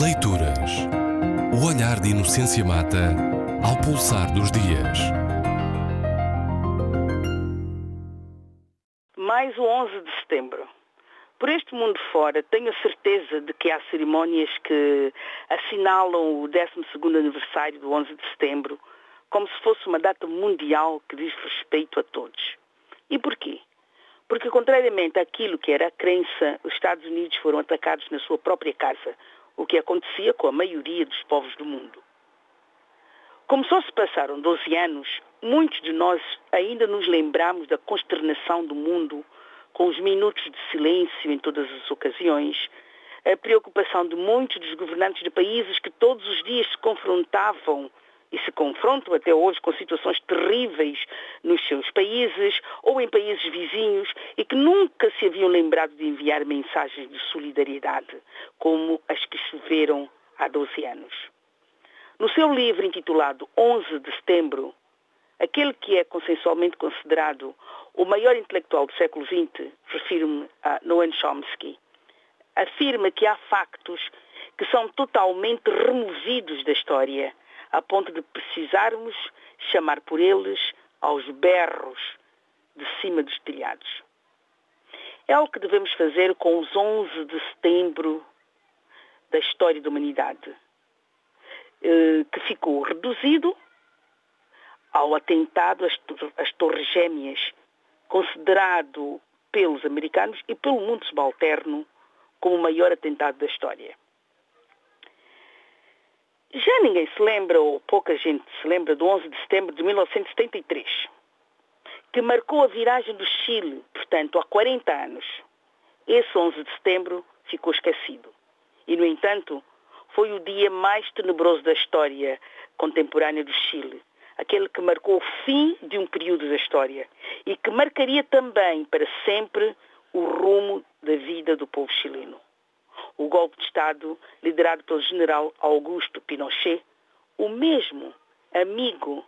Leituras. O olhar de Inocência Mata ao pulsar dos dias. Mais o 11 de setembro. Por este mundo fora, tenho a certeza de que há cerimónias que assinalam o 12º aniversário do 11 de setembro como se fosse uma data mundial que diz respeito a todos. E porquê? Porque, contrariamente àquilo que era a crença, os Estados Unidos foram atacados na sua própria casa, o que acontecia com a maioria dos povos do mundo. Como só se passaram 12 anos, muitos de nós ainda nos lembramos da consternação do mundo com os minutos de silêncio em todas as ocasiões, a preocupação de muitos dos governantes de países que todos os dias se confrontavam e se confrontam até hoje com situações terríveis nos seus países ou em países vizinhos e que nunca se haviam lembrado de enviar mensagens de solidariedade, como as que choveram há 12 anos. No seu livro intitulado 11 de Setembro, aquele que é consensualmente considerado o maior intelectual do século XX, refiro-me a Noam Chomsky, afirma que há factos que são totalmente removidos da história a ponto de precisarmos chamar por eles aos berros de cima dos telhados. É o que devemos fazer com os 11 de setembro da história da humanidade, eh, que ficou reduzido ao atentado às Torres Gêmeas, considerado pelos americanos e pelo mundo subalterno como o maior atentado da história. Já ninguém se lembra, ou pouca gente se lembra, do 11 de setembro de 1973, que marcou a viragem do Chile, portanto, há 40 anos. Esse 11 de setembro ficou esquecido. E, no entanto, foi o dia mais tenebroso da história contemporânea do Chile, aquele que marcou o fim de um período da história e que marcaria também para sempre o rumo da vida do povo chileno o golpe de Estado liderado pelo general Augusto Pinochet, o mesmo amigo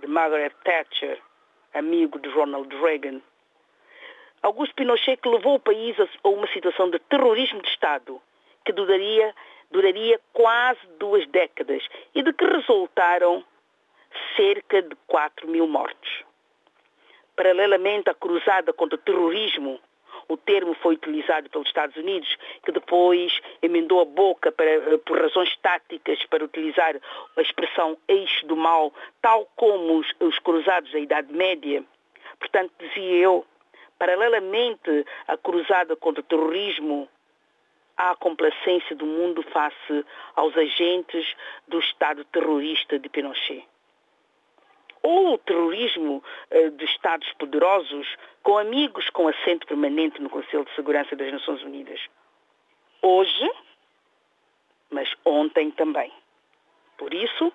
de Margaret Thatcher, amigo de Ronald Reagan. Augusto Pinochet que levou o país a uma situação de terrorismo de Estado que duraria, duraria quase duas décadas e de que resultaram cerca de 4 mil mortos. Paralelamente à cruzada contra o terrorismo o termo foi utilizado pelos Estados Unidos, que depois emendou a boca para, eh, por razões táticas para utilizar a expressão eixo do mal, tal como os, os cruzados da Idade Média. Portanto, dizia eu, paralelamente à cruzada contra o terrorismo, há a complacência do mundo face aos agentes do Estado terrorista de Pinochet ou o terrorismo uh, de Estados poderosos com amigos com assento permanente no Conselho de Segurança das Nações Unidas. Hoje, mas ontem também. Por isso,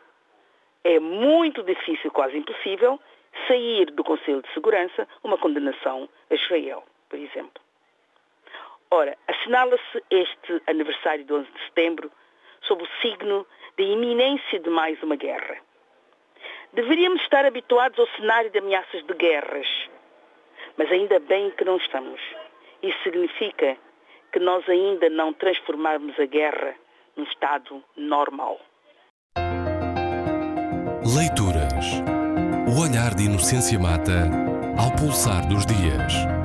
é muito difícil, quase impossível, sair do Conselho de Segurança uma condenação a Israel, por exemplo. Ora, assinala-se este aniversário de 11 de setembro sob o signo da iminência de mais uma guerra. Deveríamos estar habituados ao cenário de ameaças de guerras, mas ainda bem que não estamos. Isso significa que nós ainda não transformarmos a guerra num estado normal. Leituras. O olhar de Inocência Mata ao pulsar dos dias.